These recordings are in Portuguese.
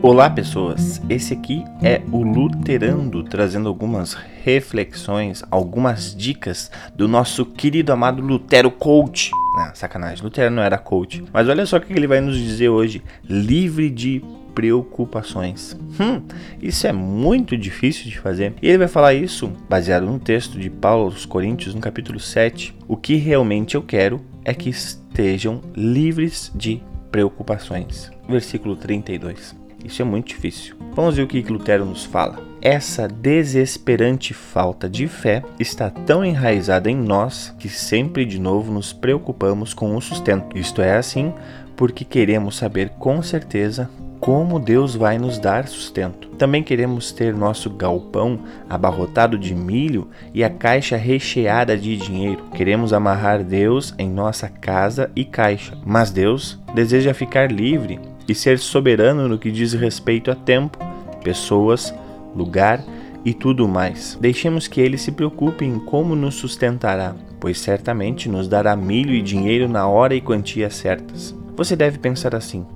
Olá, pessoas. Esse aqui é o Luterando trazendo algumas reflexões, algumas dicas do nosso querido amado Lutero Coach. Não, sacanagem, Lutero não era coach. Mas olha só o que ele vai nos dizer hoje: livre de preocupações. Hum, isso é muito difícil de fazer. E ele vai falar isso baseado no texto de Paulo aos Coríntios, no capítulo 7. O que realmente eu quero é que estejam livres de preocupações. Versículo 32. Isso é muito difícil. Vamos ver o que Lutero nos fala. Essa desesperante falta de fé está tão enraizada em nós que sempre de novo nos preocupamos com o sustento. Isto é assim porque queremos saber com certeza como Deus vai nos dar sustento. Também queremos ter nosso galpão abarrotado de milho e a caixa recheada de dinheiro. Queremos amarrar Deus em nossa casa e caixa, mas Deus deseja ficar livre e ser soberano no que diz respeito a tempo, pessoas, lugar e tudo mais. Deixemos que ele se preocupe em como nos sustentará, pois certamente nos dará milho e dinheiro na hora e quantia certas. Você deve pensar assim: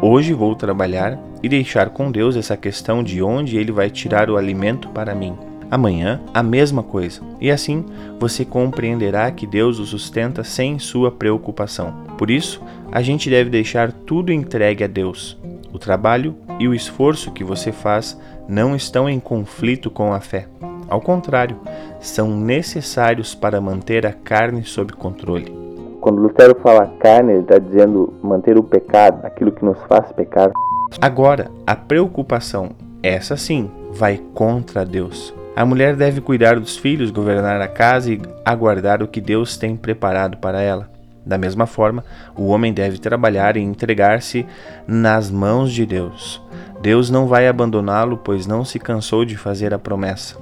hoje vou trabalhar e deixar com Deus essa questão de onde ele vai tirar o alimento para mim. Amanhã, a mesma coisa. E assim você compreenderá que Deus o sustenta sem sua preocupação. Por isso, a gente deve deixar tudo entregue a Deus. O trabalho e o esforço que você faz não estão em conflito com a fé. Ao contrário, são necessários para manter a carne sob controle. Quando Lutero fala carne, ele está dizendo manter o pecado, aquilo que nos faz pecar. Agora, a preocupação, essa sim, vai contra Deus. A mulher deve cuidar dos filhos, governar a casa e aguardar o que Deus tem preparado para ela. Da mesma forma, o homem deve trabalhar e entregar-se nas mãos de Deus. Deus não vai abandoná-lo, pois não se cansou de fazer a promessa.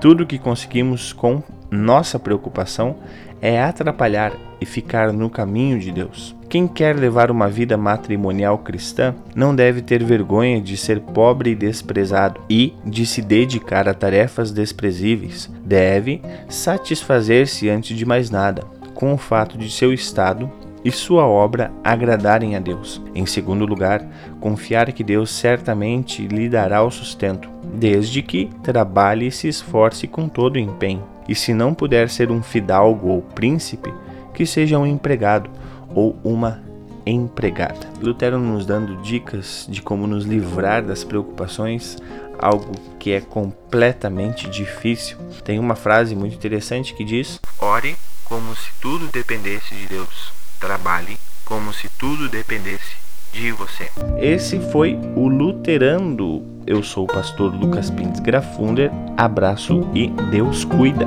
Tudo o que conseguimos com nossa preocupação é atrapalhar e ficar no caminho de Deus. Quem quer levar uma vida matrimonial cristã não deve ter vergonha de ser pobre e desprezado e de se dedicar a tarefas desprezíveis. Deve satisfazer-se antes de mais nada com o fato de seu estado e sua obra agradarem a Deus. Em segundo lugar, confiar que Deus certamente lhe dará o sustento, desde que trabalhe e se esforce com todo o empenho. E se não puder ser um fidalgo ou príncipe, que seja um empregado ou uma empregada. Lutero nos dando dicas de como nos livrar das preocupações, algo que é completamente difícil. Tem uma frase muito interessante que diz: Ore como se tudo dependesse de Deus. Trabalhe como se tudo dependesse de você. Esse foi o Luterando. Eu sou o pastor Lucas Pintz Grafunder. Abraço e Deus cuida.